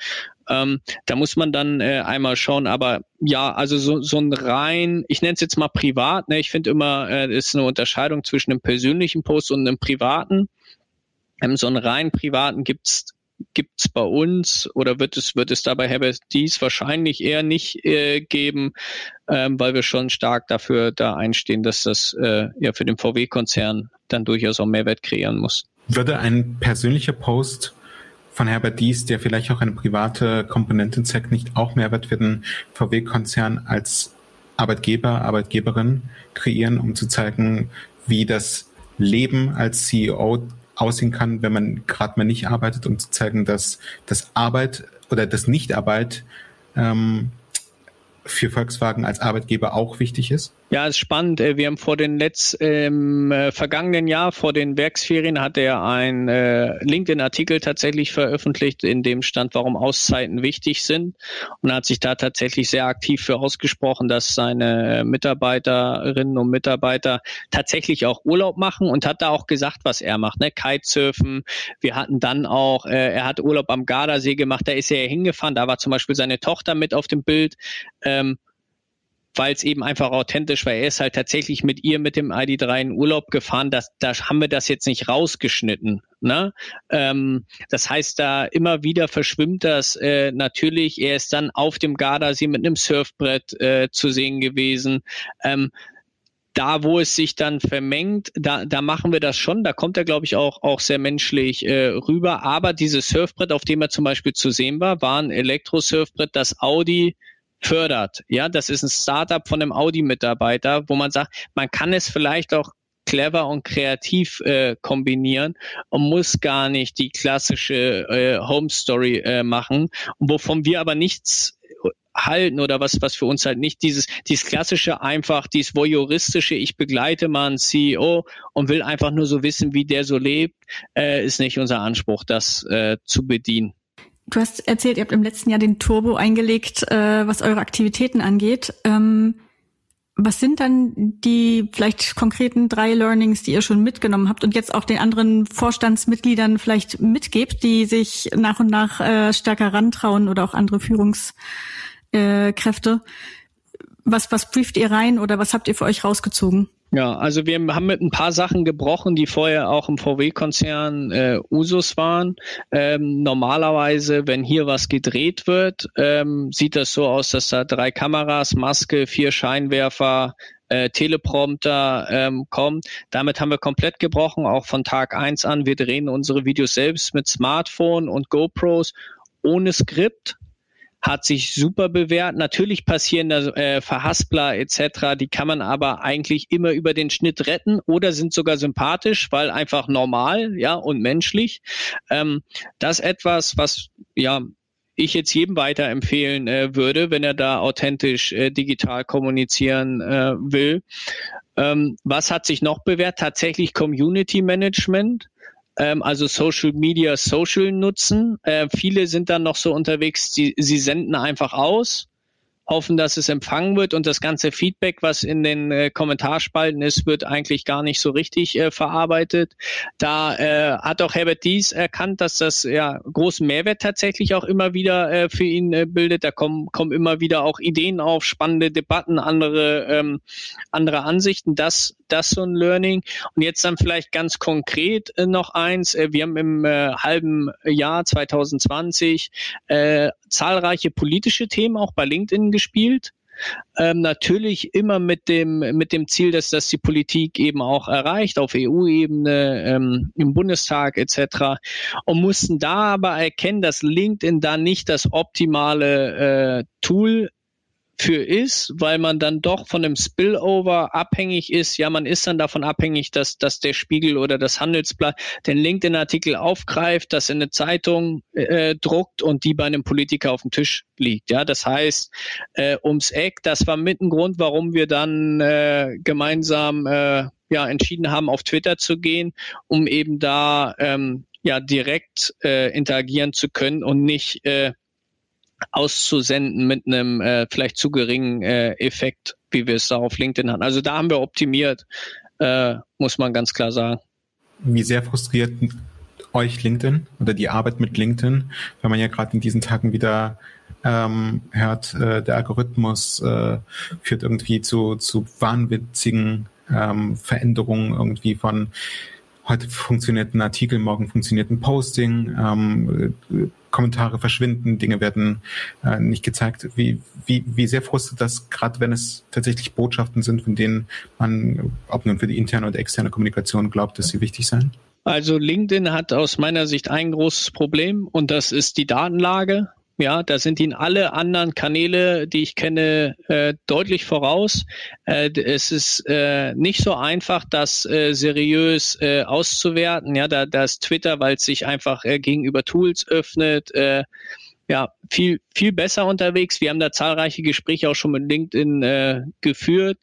Ähm, da muss man dann äh, einmal schauen, aber ja, also so, so ein rein, ich nenne es jetzt mal privat, ne? ich finde immer, äh, ist eine Unterscheidung zwischen einem persönlichen Post und einem privaten. Ähm, so einen rein privaten gibt's gibt's bei uns oder wird es wird es dabei Herbert dies wahrscheinlich eher nicht äh, geben, ähm, weil wir schon stark dafür da einstehen, dass das äh, ja für den VW-Konzern dann durchaus auch Mehrwert kreieren muss. Würde ein persönlicher Post von Herbert Dies, der vielleicht auch eine private Komponente zeigt, nicht auch Mehrwert für den VW-Konzern als Arbeitgeber, Arbeitgeberin kreieren, um zu zeigen, wie das Leben als CEO aussehen kann, wenn man gerade mal nicht arbeitet, um zu zeigen, dass das Arbeit oder das Nichtarbeit ähm, für Volkswagen als Arbeitgeber auch wichtig ist? Ja, ist spannend. Äh, wir haben vor den letz, im äh, vergangenen Jahr, vor den Werksferien, hat er einen äh, LinkedIn-Artikel tatsächlich veröffentlicht, in dem stand, warum Auszeiten wichtig sind. Und hat sich da tatsächlich sehr aktiv für ausgesprochen, dass seine Mitarbeiterinnen und Mitarbeiter tatsächlich auch Urlaub machen und hat da auch gesagt, was er macht. Ne? Kitesurfen. Wir hatten dann auch, er hat Urlaub am Gardasee gemacht, da ist er hingefahren, da war zum Beispiel seine Tochter mit auf dem Bild. Ähm, weil es eben einfach authentisch war. Er ist halt tatsächlich mit ihr mit dem ID3 in Urlaub gefahren. Das, da haben wir das jetzt nicht rausgeschnitten. Ne? Ähm, das heißt, da immer wieder verschwimmt das äh, natürlich. Er ist dann auf dem Gardasee mit einem Surfbrett äh, zu sehen gewesen. Ähm, da, wo es sich dann vermengt, da, da machen wir das schon. Da kommt er, glaube ich, auch, auch sehr menschlich äh, rüber. Aber dieses Surfbrett, auf dem er zum Beispiel zu sehen war, war ein Elektro-Surfbrett, das Audi fördert. Ja, das ist ein Startup von einem Audi-Mitarbeiter, wo man sagt, man kann es vielleicht auch clever und kreativ äh, kombinieren und muss gar nicht die klassische äh, Home Story äh, machen, wovon wir aber nichts halten oder was, was für uns halt nicht dieses, dieses klassische einfach, dieses voyeuristische, ich begleite mal einen CEO und will einfach nur so wissen, wie der so lebt, äh, ist nicht unser Anspruch, das äh, zu bedienen. Du hast erzählt, ihr habt im letzten Jahr den Turbo eingelegt, äh, was eure Aktivitäten angeht. Ähm, was sind dann die vielleicht konkreten drei Learnings, die ihr schon mitgenommen habt und jetzt auch den anderen Vorstandsmitgliedern vielleicht mitgebt, die sich nach und nach äh, stärker rantrauen oder auch andere Führungskräfte? Was, was prüft ihr rein oder was habt ihr für euch rausgezogen? Ja, also wir haben mit ein paar Sachen gebrochen, die vorher auch im VW-Konzern äh, Usus waren. Ähm, normalerweise, wenn hier was gedreht wird, ähm, sieht das so aus, dass da drei Kameras, Maske, vier Scheinwerfer, äh, Teleprompter ähm, kommen. Damit haben wir komplett gebrochen, auch von Tag eins an. Wir drehen unsere Videos selbst mit Smartphone und GoPros ohne Skript hat sich super bewährt. Natürlich passieren da äh, Verhaspler etc., die kann man aber eigentlich immer über den Schnitt retten oder sind sogar sympathisch, weil einfach normal, ja, und menschlich. Ähm, das etwas, was ja ich jetzt jedem weiterempfehlen äh, würde, wenn er da authentisch äh, digital kommunizieren äh, will. Ähm, was hat sich noch bewährt? Tatsächlich Community Management ähm, also Social Media, Social nutzen. Äh, viele sind dann noch so unterwegs, die, sie senden einfach aus hoffen, dass es empfangen wird und das ganze Feedback, was in den äh, Kommentarspalten ist, wird eigentlich gar nicht so richtig äh, verarbeitet. Da äh, hat auch Herbert Dies erkannt, dass das ja großen Mehrwert tatsächlich auch immer wieder äh, für ihn äh, bildet. Da kommen, kommen immer wieder auch Ideen auf, spannende Debatten, andere, ähm, andere Ansichten. Das, das so ein Learning. Und jetzt dann vielleicht ganz konkret äh, noch eins. Äh, wir haben im äh, halben Jahr 2020 äh, zahlreiche politische Themen auch bei LinkedIn gespielt. Ähm, natürlich immer mit dem, mit dem Ziel, dass das die Politik eben auch erreicht, auf EU-Ebene, ähm, im Bundestag etc. Und mussten da aber erkennen, dass LinkedIn da nicht das optimale äh, Tool für ist, weil man dann doch von dem Spillover abhängig ist. Ja, man ist dann davon abhängig, dass, dass der Spiegel oder das Handelsblatt den LinkedIn-Artikel aufgreift, das in eine Zeitung äh, druckt und die bei einem Politiker auf dem Tisch liegt. Ja, das heißt, äh, ums Eck, das war mit ein Grund, warum wir dann äh, gemeinsam äh, ja, entschieden haben, auf Twitter zu gehen, um eben da ähm, ja direkt äh, interagieren zu können und nicht äh, auszusenden mit einem äh, vielleicht zu geringen äh, Effekt, wie wir es da auf LinkedIn hatten. Also da haben wir optimiert, äh, muss man ganz klar sagen. Wie sehr frustriert euch LinkedIn oder die Arbeit mit LinkedIn, wenn man ja gerade in diesen Tagen wieder ähm, hört, äh, der Algorithmus äh, führt irgendwie zu, zu wahnwitzigen ähm, Veränderungen irgendwie von heute funktioniert ein Artikel, morgen funktioniert ein Posting, ähm, Kommentare verschwinden, Dinge werden äh, nicht gezeigt. Wie, wie, wie sehr frustet das, gerade wenn es tatsächlich Botschaften sind, von denen man, ob nun für die interne oder externe Kommunikation glaubt, dass sie wichtig seien? Also LinkedIn hat aus meiner Sicht ein großes Problem und das ist die Datenlage. Ja, da sind Ihnen alle anderen Kanäle, die ich kenne, äh, deutlich voraus. Äh, es ist äh, nicht so einfach, das äh, seriös äh, auszuwerten. Ja, da, da ist Twitter, weil es sich einfach äh, gegenüber Tools öffnet. Ja viel viel besser unterwegs. Wir haben da zahlreiche Gespräche auch schon mit LinkedIn äh, geführt.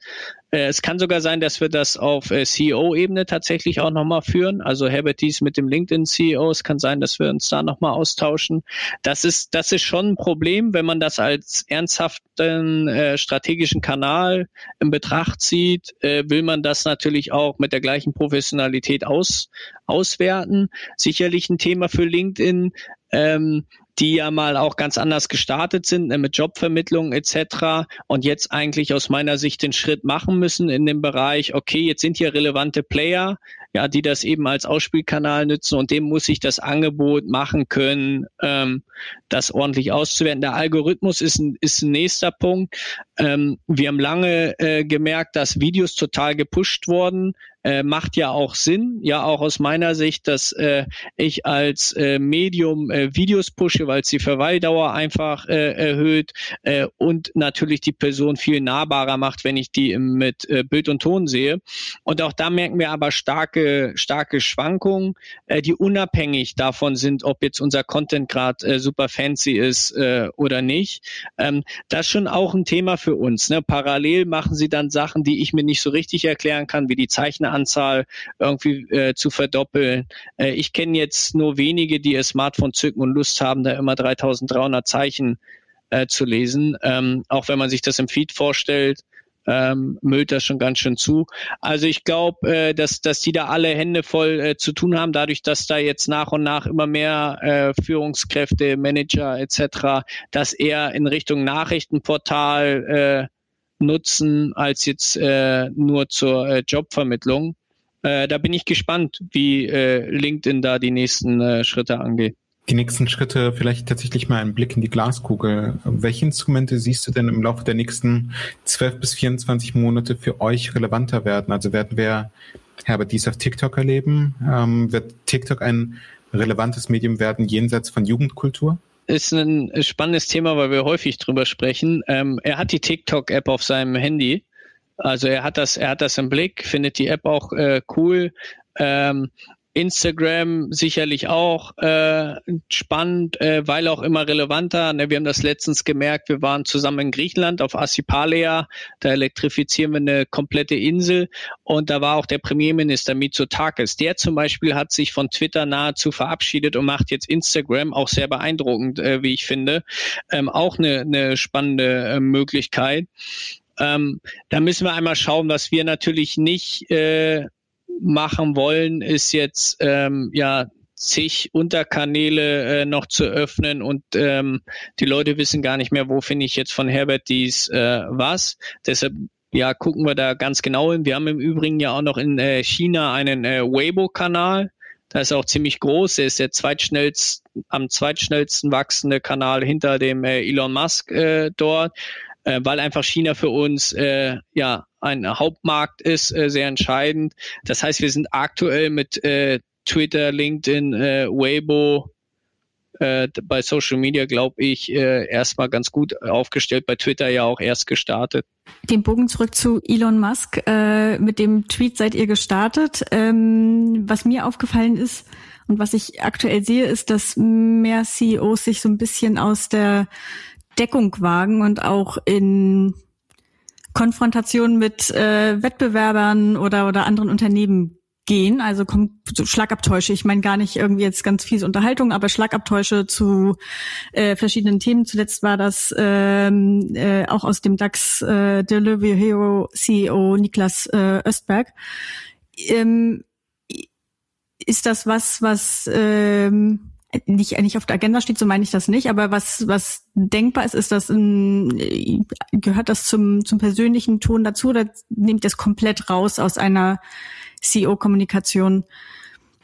Äh, es kann sogar sein, dass wir das auf äh, CEO-Ebene tatsächlich auch nochmal führen. Also Herbert Dies mit dem LinkedIn-CEO. Es kann sein, dass wir uns da nochmal austauschen. Das ist, das ist schon ein Problem, wenn man das als ernsthaften äh, strategischen Kanal in Betracht zieht, äh, will man das natürlich auch mit der gleichen Professionalität aus, auswerten. Sicherlich ein Thema für LinkedIn. Ähm, die ja mal auch ganz anders gestartet sind ne, mit Jobvermittlung etc. und jetzt eigentlich aus meiner Sicht den Schritt machen müssen in dem Bereich, okay, jetzt sind hier relevante Player, ja, die das eben als Ausspielkanal nutzen und dem muss ich das Angebot machen können, ähm, das ordentlich auszuwerten. Der Algorithmus ist ein, ist ein nächster Punkt. Ähm, wir haben lange äh, gemerkt, dass Videos total gepusht wurden äh, macht ja auch Sinn, ja auch aus meiner Sicht, dass äh, ich als äh, Medium äh, Videos pushe, weil es die Verweildauer einfach äh, erhöht äh, und natürlich die Person viel nahbarer macht, wenn ich die mit äh, Bild und Ton sehe. Und auch da merken wir aber starke, starke Schwankungen, äh, die unabhängig davon sind, ob jetzt unser Content gerade äh, super fancy ist äh, oder nicht. Ähm, das ist schon auch ein Thema für uns. Ne? Parallel machen sie dann Sachen, die ich mir nicht so richtig erklären kann, wie die Zeichner Anzahl irgendwie äh, zu verdoppeln. Äh, ich kenne jetzt nur wenige, die ihr Smartphone zücken und Lust haben, da immer 3300 Zeichen äh, zu lesen. Ähm, auch wenn man sich das im Feed vorstellt, ähm, müllt das schon ganz schön zu. Also ich glaube, äh, dass, dass die da alle Hände voll äh, zu tun haben, dadurch, dass da jetzt nach und nach immer mehr äh, Führungskräfte, Manager etc., das eher in Richtung Nachrichtenportal äh, nutzen als jetzt äh, nur zur äh, Jobvermittlung. Äh, da bin ich gespannt, wie äh, LinkedIn da die nächsten äh, Schritte angeht. Die nächsten Schritte, vielleicht tatsächlich mal einen Blick in die Glaskugel. Welche Instrumente siehst du denn im Laufe der nächsten 12 bis 24 Monate für euch relevanter werden? Also werden wir Herbert dies auf TikTok erleben? Ähm, wird TikTok ein relevantes Medium werden jenseits von Jugendkultur? Ist ein spannendes Thema, weil wir häufig drüber sprechen. Ähm, er hat die TikTok-App auf seinem Handy. Also er hat das, er hat das im Blick, findet die App auch äh, cool. Ähm, Instagram sicherlich auch äh, spannend, äh, weil auch immer relevanter. Ne, wir haben das letztens gemerkt, wir waren zusammen in Griechenland auf Assipalea, da elektrifizieren wir eine komplette Insel und da war auch der Premierminister Mitsotakis. Der zum Beispiel hat sich von Twitter nahezu verabschiedet und macht jetzt Instagram, auch sehr beeindruckend, äh, wie ich finde, ähm, auch eine, eine spannende äh, Möglichkeit. Ähm, da müssen wir einmal schauen, was wir natürlich nicht äh, machen wollen, ist jetzt ähm, ja zig Unterkanäle äh, noch zu öffnen und ähm, die Leute wissen gar nicht mehr, wo finde ich jetzt von Herbert dies äh, was. Deshalb ja, gucken wir da ganz genau hin. Wir haben im Übrigen ja auch noch in äh, China einen äh, Weibo-Kanal. Der ist auch ziemlich groß. Der ist der zweitschnellst, am zweitschnellsten wachsende Kanal hinter dem äh, Elon Musk äh, dort, äh, weil einfach China für uns äh, ja ein Hauptmarkt ist, äh, sehr entscheidend. Das heißt, wir sind aktuell mit äh, Twitter, LinkedIn, äh, Weibo, äh, bei Social Media, glaube ich, äh, erstmal ganz gut aufgestellt. Bei Twitter ja auch erst gestartet. Den Bogen zurück zu Elon Musk. Äh, mit dem Tweet seid ihr gestartet. Ähm, was mir aufgefallen ist und was ich aktuell sehe, ist, dass mehr CEOs sich so ein bisschen aus der Deckung wagen und auch in Konfrontation mit äh, Wettbewerbern oder, oder anderen Unternehmen gehen, also kommt so Schlagabtäusche. Ich meine gar nicht irgendwie jetzt ganz fiese Unterhaltung, aber Schlagabtäusche zu äh, verschiedenen Themen. Zuletzt war das ähm, äh, auch aus dem DAX äh, Delivery Hero CEO Niklas äh, Östberg. Ähm, ist das was, was ähm, nicht eigentlich auf der Agenda steht, so meine ich das nicht, aber was, was denkbar ist, ist das ein, gehört das zum, zum persönlichen Ton dazu oder nimmt das komplett raus aus einer CEO-Kommunikation,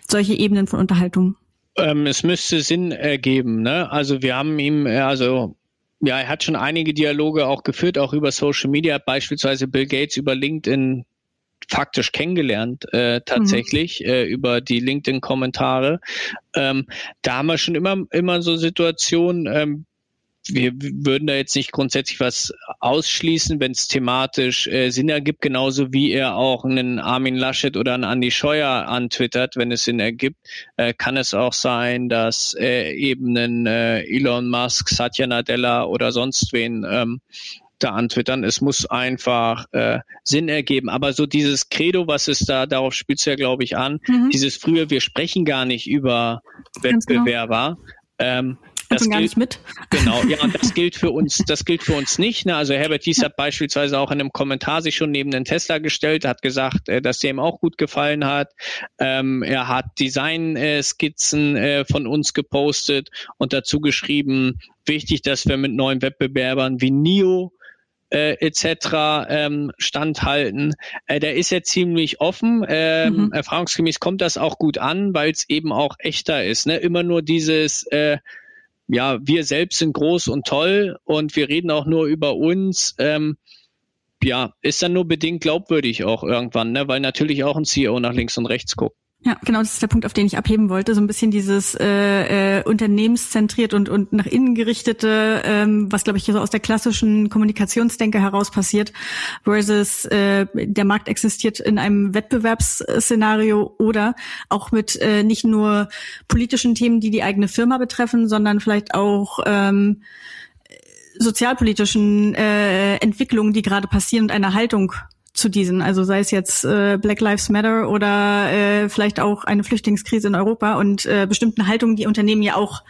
solche Ebenen von Unterhaltung? Ähm, es müsste Sinn ergeben, ne? Also wir haben ihm, äh, also ja, er hat schon einige Dialoge auch geführt, auch über Social Media, beispielsweise Bill Gates über LinkedIn faktisch kennengelernt, äh, tatsächlich, mhm. äh, über die LinkedIn-Kommentare. Ähm, da haben wir schon immer, immer so Situationen, ähm, wir würden da jetzt nicht grundsätzlich was ausschließen, wenn es thematisch äh, Sinn ergibt, genauso wie er auch einen Armin Laschet oder einen Andi Scheuer antwittert, wenn es Sinn ergibt, äh, kann es auch sein, dass äh, eben ein äh, Elon Musk, Satya Nadella oder sonst wen ähm, da antwittern. Es muss einfach äh, Sinn ergeben. Aber so dieses Credo, was es da, darauf spielt ja, glaube ich, an, mhm. dieses früher, wir sprechen gar nicht über genau. Wettbewerber. Genau. Ähm, das gar gilt, nicht mit. Genau, ja, und das gilt für uns, das gilt für uns nicht. Ne? Also Herbert Dies hat beispielsweise auch in einem Kommentar sich schon neben den Tesla gestellt, hat gesagt, äh, dass der ihm auch gut gefallen hat. Ähm, er hat Design-Skizzen äh, von uns gepostet und dazu geschrieben, wichtig, dass wir mit neuen Wettbewerbern wie NIO äh, etc. Ähm, standhalten. Äh, der ist ja ziemlich offen. Ähm, mhm. Erfahrungsgemäß kommt das auch gut an, weil es eben auch echter ist. Ne? Immer nur dieses äh, ja, wir selbst sind groß und toll und wir reden auch nur über uns. Ähm, ja, ist dann nur bedingt glaubwürdig auch irgendwann, ne? weil natürlich auch ein CEO nach links und rechts guckt. Ja, genau, das ist der Punkt, auf den ich abheben wollte. So ein bisschen dieses äh, äh, unternehmenszentriert und, und nach innen gerichtete, ähm, was, glaube ich, so aus der klassischen Kommunikationsdenke heraus passiert, versus äh, der Markt existiert in einem Wettbewerbsszenario oder auch mit äh, nicht nur politischen Themen, die die eigene Firma betreffen, sondern vielleicht auch ähm, sozialpolitischen äh, Entwicklungen, die gerade passieren und eine Haltung zu diesen, also sei es jetzt äh, Black Lives Matter oder äh, vielleicht auch eine Flüchtlingskrise in Europa und äh, bestimmten Haltungen, die Unternehmen ja auch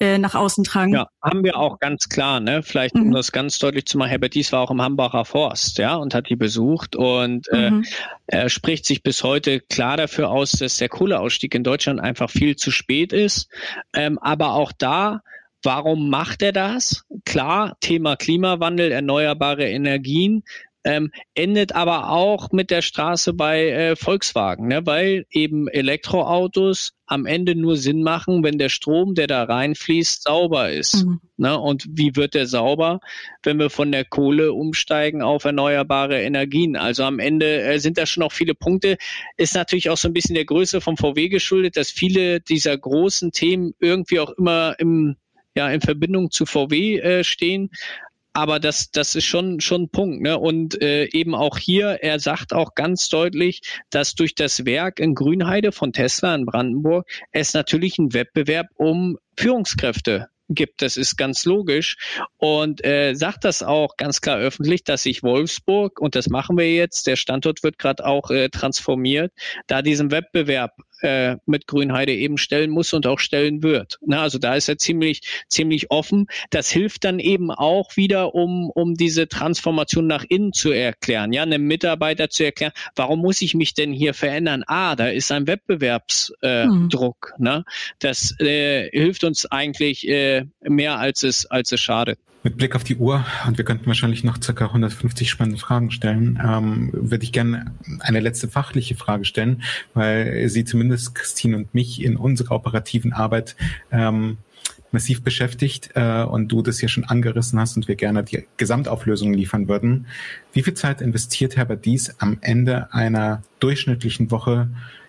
äh, nach außen tragen. Ja, haben wir auch ganz klar, ne? Vielleicht um mhm. das ganz deutlich zu machen, Herbert Dies war auch im Hambacher Forst, ja, und hat die besucht und äh, mhm. er spricht sich bis heute klar dafür aus, dass der Kohleausstieg in Deutschland einfach viel zu spät ist. Ähm, aber auch da Warum macht er das? Klar, Thema Klimawandel, erneuerbare Energien ähm, endet aber auch mit der Straße bei äh, Volkswagen, ne? weil eben Elektroautos am Ende nur Sinn machen, wenn der Strom, der da reinfließt, sauber ist. Mhm. Ne? Und wie wird der sauber, wenn wir von der Kohle umsteigen auf erneuerbare Energien? Also am Ende äh, sind da schon noch viele Punkte. Ist natürlich auch so ein bisschen der Größe vom VW geschuldet, dass viele dieser großen Themen irgendwie auch immer im ja, in Verbindung zu VW äh, stehen aber das, das ist schon, schon ein Punkt. Ne? Und äh, eben auch hier, er sagt auch ganz deutlich, dass durch das Werk in Grünheide von Tesla in Brandenburg es natürlich einen Wettbewerb um Führungskräfte gibt. Das ist ganz logisch. Und äh, sagt das auch ganz klar öffentlich, dass sich Wolfsburg, und das machen wir jetzt, der Standort wird gerade auch äh, transformiert, da diesen Wettbewerb äh, mit Grünheide eben stellen muss und auch stellen wird. Na, also da ist er ziemlich, ziemlich offen. Das hilft dann eben auch wieder, um, um diese Transformation nach innen zu erklären. Ja, einem Mitarbeiter zu erklären, warum muss ich mich denn hier verändern? Ah, da ist ein Wettbewerbsdruck. Äh, mhm. ne? Das äh, hilft uns eigentlich äh, mehr als es, als es schadet. Mit Blick auf die Uhr, und wir könnten wahrscheinlich noch circa 150 spannende Fragen stellen, ähm, würde ich gerne eine letzte fachliche Frage stellen, weil sie zumindest Christine und mich in unserer operativen Arbeit ähm, massiv beschäftigt äh, und du das ja schon angerissen hast und wir gerne die Gesamtauflösung liefern würden. Wie viel Zeit investiert Herbert Dies am Ende einer durchschnittlichen Woche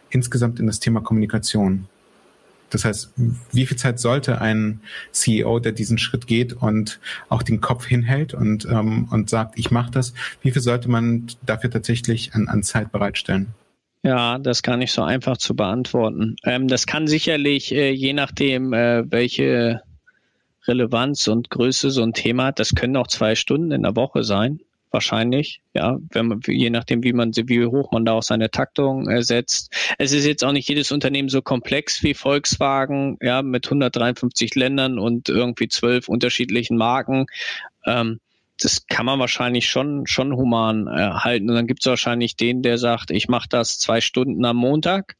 insgesamt in das Thema Kommunikation? Das heißt, wie viel Zeit sollte ein CEO, der diesen Schritt geht und auch den Kopf hinhält und, ähm, und sagt, ich mache das, wie viel sollte man dafür tatsächlich an, an Zeit bereitstellen? Ja, das kann nicht so einfach zu beantworten. Ähm, das kann sicherlich, äh, je nachdem, äh, welche Relevanz und Größe so ein Thema hat, das können auch zwei Stunden in der Woche sein wahrscheinlich, ja, wenn man, je nachdem, wie man, wie hoch man da auch seine Taktung äh, setzt. Es ist jetzt auch nicht jedes Unternehmen so komplex wie Volkswagen, ja, mit 153 Ländern und irgendwie zwölf unterschiedlichen Marken. Ähm, das kann man wahrscheinlich schon, schon human äh, halten. Und dann gibt es wahrscheinlich den, der sagt, ich mache das zwei Stunden am Montag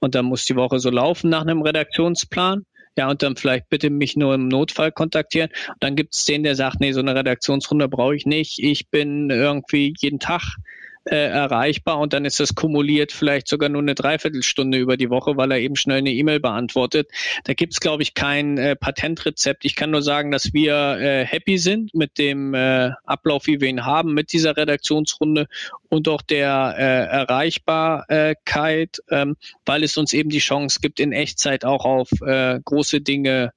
und dann muss die Woche so laufen nach einem Redaktionsplan ja, und dann vielleicht bitte mich nur im Notfall kontaktieren. Und dann gibt es den, der sagt, nee, so eine Redaktionsrunde brauche ich nicht. Ich bin irgendwie jeden Tag äh, erreichbar und dann ist das kumuliert vielleicht sogar nur eine Dreiviertelstunde über die Woche, weil er eben schnell eine E-Mail beantwortet. Da gibt's glaube ich, kein äh, Patentrezept. Ich kann nur sagen, dass wir äh, happy sind mit dem äh, Ablauf, wie wir ihn haben, mit dieser Redaktionsrunde und auch der äh, Erreichbarkeit, ähm, weil es uns eben die Chance gibt, in Echtzeit auch auf äh, große Dinge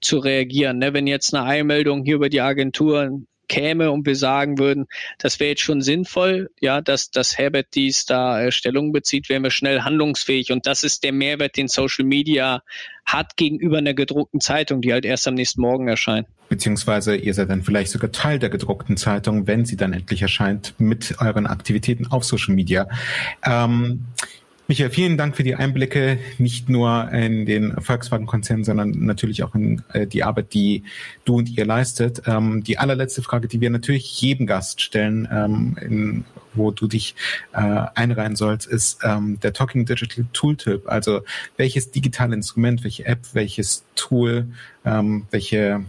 zu reagieren. Ne? Wenn jetzt eine Eilmeldung hier über die Agentur käme und wir sagen würden, das wäre jetzt schon sinnvoll, ja, dass, dass Herbert dies da äh, Stellung bezieht, wären wir schnell handlungsfähig. Und das ist der Mehrwert, den Social Media hat gegenüber einer gedruckten Zeitung, die halt erst am nächsten Morgen erscheint. Beziehungsweise ihr seid dann vielleicht sogar Teil der gedruckten Zeitung, wenn sie dann endlich erscheint, mit euren Aktivitäten auf Social Media. Ähm, Michael, vielen Dank für die Einblicke, nicht nur in den Volkswagen-Konzern, sondern natürlich auch in äh, die Arbeit, die du und ihr leistet. Ähm, die allerletzte Frage, die wir natürlich jedem Gast stellen, ähm, in, wo du dich äh, einreihen sollst, ist ähm, der Talking Digital Tooltip. Also welches digitale Instrument, welche App, welches Tool, welche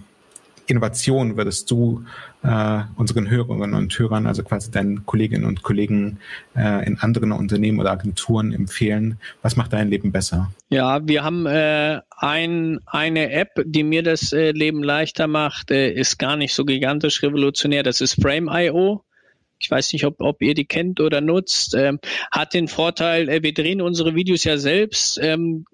Innovation würdest du äh, unseren Hörerinnen und Hörern, also quasi deinen Kolleginnen und Kollegen äh, in anderen Unternehmen oder Agenturen empfehlen? Was macht dein Leben besser? Ja, wir haben äh, ein, eine App, die mir das äh, Leben leichter macht, äh, ist gar nicht so gigantisch revolutionär. Das ist Frame.io. Ich weiß nicht, ob, ob ihr die kennt oder nutzt. Ähm, hat den Vorteil, äh, wir drehen unsere Videos ja selbst, ähm,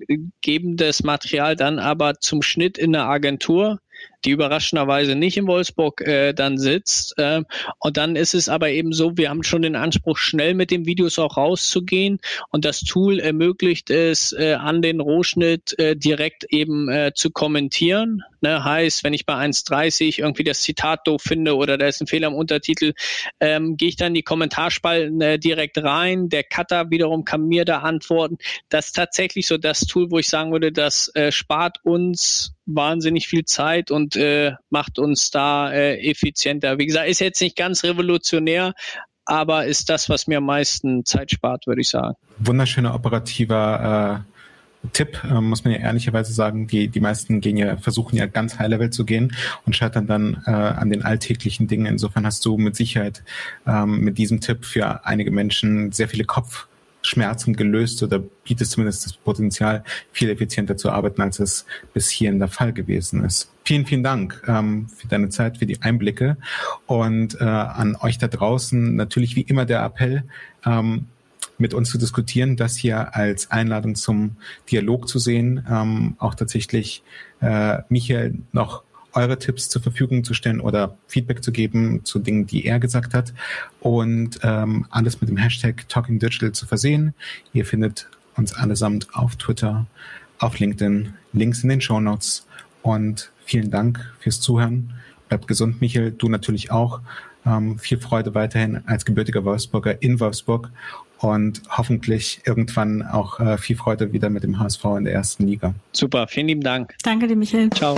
geben das Material dann aber zum Schnitt in eine Agentur die überraschenderweise nicht in Wolfsburg äh, dann sitzt. Äh, und dann ist es aber eben so, wir haben schon den Anspruch, schnell mit den Videos auch rauszugehen. Und das Tool ermöglicht es, äh, an den Rohschnitt äh, direkt eben äh, zu kommentieren. Ne? Heißt, wenn ich bei 1.30 irgendwie das Zitat doof finde oder da ist ein Fehler im Untertitel, ähm, gehe ich dann in die Kommentarspalten äh, direkt rein. Der Cutter wiederum kann mir da antworten. Das ist tatsächlich so das Tool, wo ich sagen würde, das äh, spart uns wahnsinnig viel Zeit und äh, macht uns da äh, effizienter. Wie gesagt, ist jetzt nicht ganz revolutionär, aber ist das, was mir am meisten Zeit spart, würde ich sagen. Wunderschöner operativer äh, Tipp, äh, muss man ja ehrlicherweise sagen, die, die meisten gehen ja, versuchen ja ganz High Level zu gehen und scheitern dann äh, an den alltäglichen Dingen. Insofern hast du mit Sicherheit ähm, mit diesem Tipp für einige Menschen sehr viele Kopf Schmerzen gelöst oder bietet zumindest das Potenzial, viel effizienter zu arbeiten, als es bis hierhin der Fall gewesen ist. Vielen, vielen Dank ähm, für deine Zeit, für die Einblicke und äh, an euch da draußen natürlich wie immer der Appell, ähm, mit uns zu diskutieren, das hier als Einladung zum Dialog zu sehen, ähm, auch tatsächlich äh, Michael noch eure Tipps zur Verfügung zu stellen oder Feedback zu geben zu Dingen, die er gesagt hat und ähm, alles mit dem Hashtag Talking Digital zu versehen. Ihr findet uns allesamt auf Twitter, auf LinkedIn, Links in den Show Notes und vielen Dank fürs Zuhören. Bleibt gesund, Michael, du natürlich auch. Ähm, viel Freude weiterhin als gebürtiger Wolfsburger in Wolfsburg und hoffentlich irgendwann auch äh, viel Freude wieder mit dem HSV in der ersten Liga. Super, vielen lieben Dank. Danke dir, Michael. Ciao.